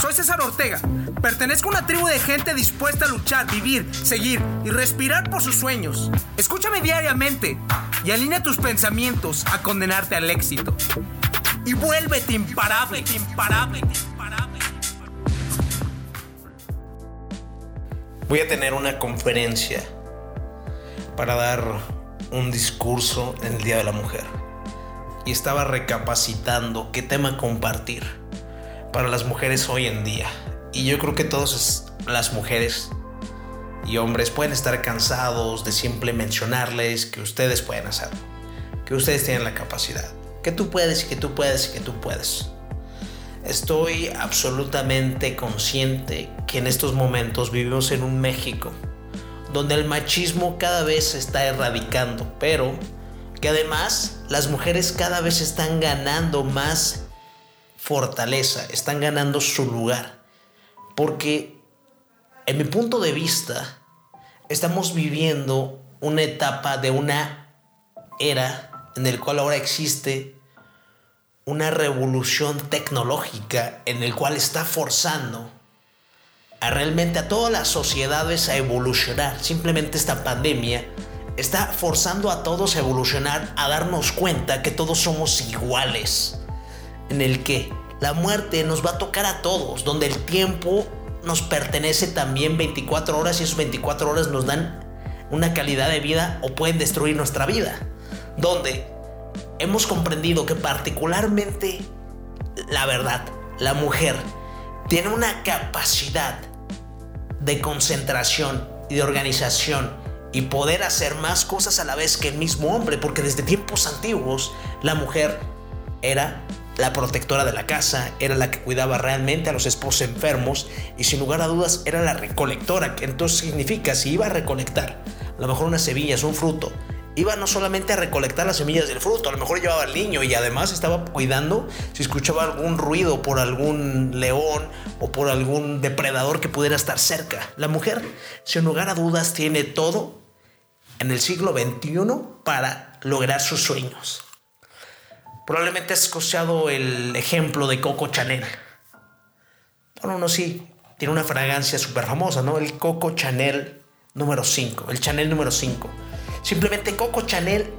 Soy César Ortega. Pertenezco a una tribu de gente dispuesta a luchar, vivir, seguir y respirar por sus sueños. Escúchame diariamente y alinea tus pensamientos a condenarte al éxito. Y vuélvete imparable, imparable, imparable. Voy a tener una conferencia para dar un discurso en el Día de la Mujer. Y estaba recapacitando qué tema compartir para las mujeres hoy en día. Y yo creo que todas las mujeres y hombres pueden estar cansados de siempre mencionarles que ustedes pueden hacerlo, que ustedes tienen la capacidad, que tú puedes y que tú puedes y que tú puedes. Estoy absolutamente consciente que en estos momentos vivimos en un México donde el machismo cada vez se está erradicando, pero que además las mujeres cada vez están ganando más fortaleza, están ganando su lugar. Porque en mi punto de vista, estamos viviendo una etapa de una era en el cual ahora existe una revolución tecnológica en el cual está forzando a realmente a todas las sociedades a evolucionar. Simplemente esta pandemia está forzando a todos a evolucionar, a darnos cuenta que todos somos iguales en el que la muerte nos va a tocar a todos, donde el tiempo nos pertenece también 24 horas y esas 24 horas nos dan una calidad de vida o pueden destruir nuestra vida, donde hemos comprendido que particularmente la verdad, la mujer tiene una capacidad de concentración y de organización y poder hacer más cosas a la vez que el mismo hombre, porque desde tiempos antiguos la mujer era la protectora de la casa, era la que cuidaba realmente a los esposos enfermos y sin lugar a dudas era la recolectora, que entonces significa si iba a recolectar a lo mejor unas semillas, un fruto, iba no solamente a recolectar las semillas del fruto, a lo mejor llevaba al niño y además estaba cuidando si escuchaba algún ruido por algún león o por algún depredador que pudiera estar cerca. La mujer, sin lugar a dudas, tiene todo en el siglo XXI para lograr sus sueños. Probablemente has escuchado el ejemplo de Coco Chanel. Bueno, no, sí, tiene una fragancia súper famosa, ¿no? El Coco Chanel número 5, el Chanel número 5. Simplemente Coco Chanel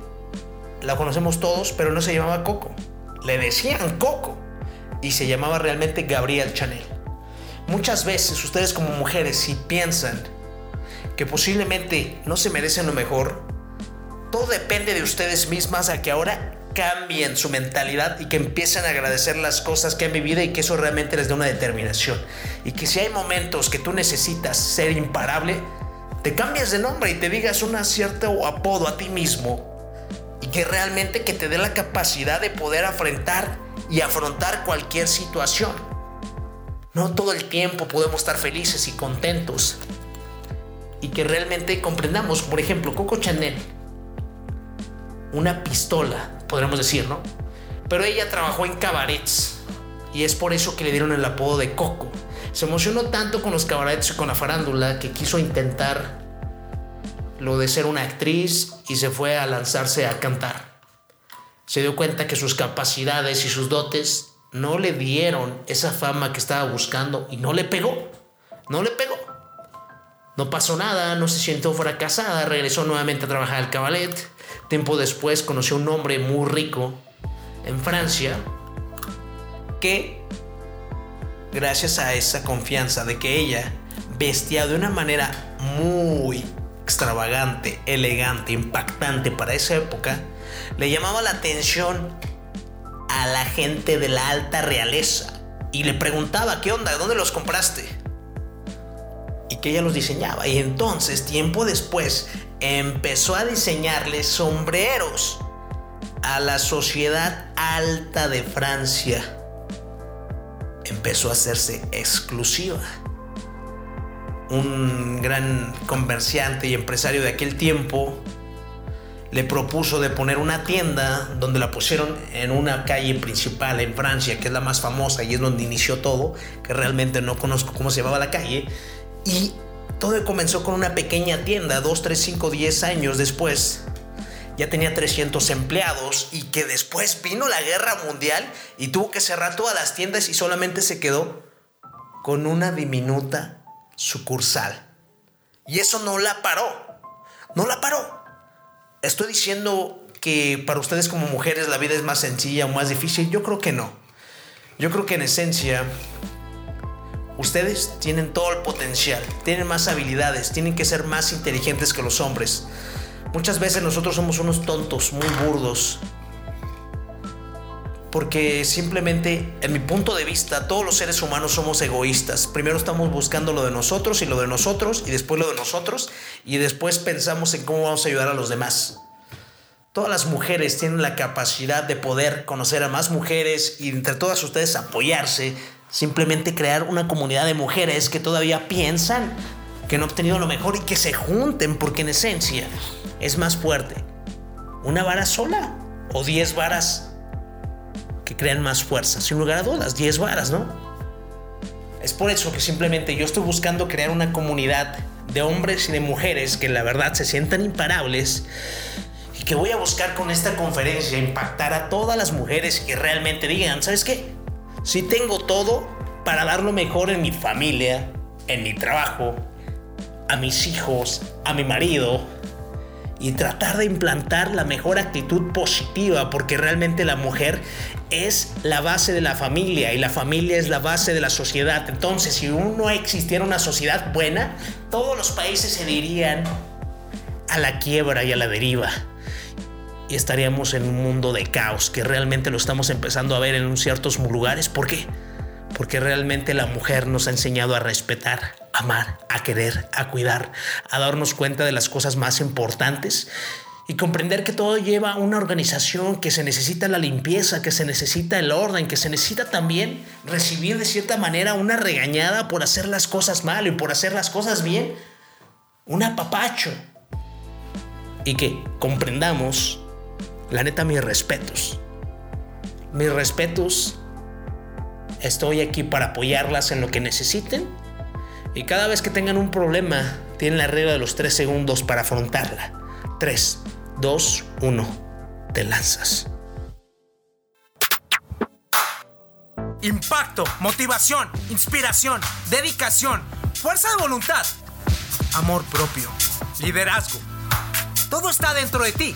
la conocemos todos, pero no se llamaba Coco. Le decían Coco y se llamaba realmente Gabriel Chanel. Muchas veces ustedes como mujeres si piensan que posiblemente no se merecen lo mejor, todo depende de ustedes mismas a que ahora cambien su mentalidad y que empiecen a agradecer las cosas que han vivido y que eso realmente les dé una determinación. Y que si hay momentos que tú necesitas ser imparable, te cambias de nombre y te digas un cierto apodo a ti mismo y que realmente que te dé la capacidad de poder afrontar y afrontar cualquier situación. No todo el tiempo podemos estar felices y contentos y que realmente comprendamos, por ejemplo, Coco Chanel, una pistola podríamos decir, ¿no? Pero ella trabajó en cabarets y es por eso que le dieron el apodo de Coco. Se emocionó tanto con los cabarets y con la farándula que quiso intentar lo de ser una actriz y se fue a lanzarse a cantar. Se dio cuenta que sus capacidades y sus dotes no le dieron esa fama que estaba buscando y no le pegó. No le pegó. No pasó nada, no se sintió fracasada, regresó nuevamente a trabajar al cabaret Tiempo después conoció a un hombre muy rico en Francia que, gracias a esa confianza de que ella vestía de una manera muy extravagante, elegante, impactante para esa época, le llamaba la atención a la gente de la alta realeza y le preguntaba, ¿qué onda? ¿Dónde los compraste? Y que ella los diseñaba. Y entonces, tiempo después, empezó a diseñarle sombreros a la sociedad alta de Francia. Empezó a hacerse exclusiva. Un gran comerciante y empresario de aquel tiempo le propuso de poner una tienda donde la pusieron en una calle principal en Francia, que es la más famosa y es donde inició todo, que realmente no conozco cómo se llamaba la calle, y todo comenzó con una pequeña tienda, 2, 3, 5, 10 años después. Ya tenía 300 empleados y que después vino la guerra mundial y tuvo que cerrar todas las tiendas y solamente se quedó con una diminuta sucursal. Y eso no la paró. No la paró. Estoy diciendo que para ustedes como mujeres la vida es más sencilla o más difícil. Yo creo que no. Yo creo que en esencia ustedes tienen todo el potencial, tienen más habilidades, tienen que ser más inteligentes que los hombres. Muchas veces nosotros somos unos tontos, muy burdos, porque simplemente, en mi punto de vista, todos los seres humanos somos egoístas. Primero estamos buscando lo de nosotros y lo de nosotros y después lo de nosotros y después pensamos en cómo vamos a ayudar a los demás. Todas las mujeres tienen la capacidad de poder conocer a más mujeres y entre todas ustedes apoyarse, simplemente crear una comunidad de mujeres que todavía piensan que han obtenido lo mejor y que se junten porque en esencia es más fuerte una vara sola o diez varas que crean más fuerza. Sin lugar a dudas, 10 varas, ¿no? Es por eso que simplemente yo estoy buscando crear una comunidad de hombres y de mujeres que la verdad se sientan imparables y que voy a buscar con esta conferencia impactar a todas las mujeres que realmente digan, ¿sabes qué? Si tengo todo para dar lo mejor en mi familia, en mi trabajo, a mis hijos, a mi marido, y tratar de implantar la mejor actitud positiva, porque realmente la mujer es la base de la familia y la familia es la base de la sociedad. Entonces, si no existiera una sociedad buena, todos los países se dirían a la quiebra y a la deriva. Y estaríamos en un mundo de caos, que realmente lo estamos empezando a ver en ciertos lugares. ¿Por qué? Porque realmente la mujer nos ha enseñado a respetar, amar, a querer, a cuidar, a darnos cuenta de las cosas más importantes y comprender que todo lleva una organización, que se necesita la limpieza, que se necesita el orden, que se necesita también recibir de cierta manera una regañada por hacer las cosas mal y por hacer las cosas bien, un apapacho. Y que comprendamos, la neta, mis respetos. Mis respetos, estoy aquí para apoyarlas en lo que necesiten. Y cada vez que tengan un problema, tienen la regla de los tres segundos para afrontarla. Tres. 2, 1. Te lanzas. Impacto, motivación, inspiración, dedicación, fuerza de voluntad, amor propio, liderazgo. Todo está dentro de ti.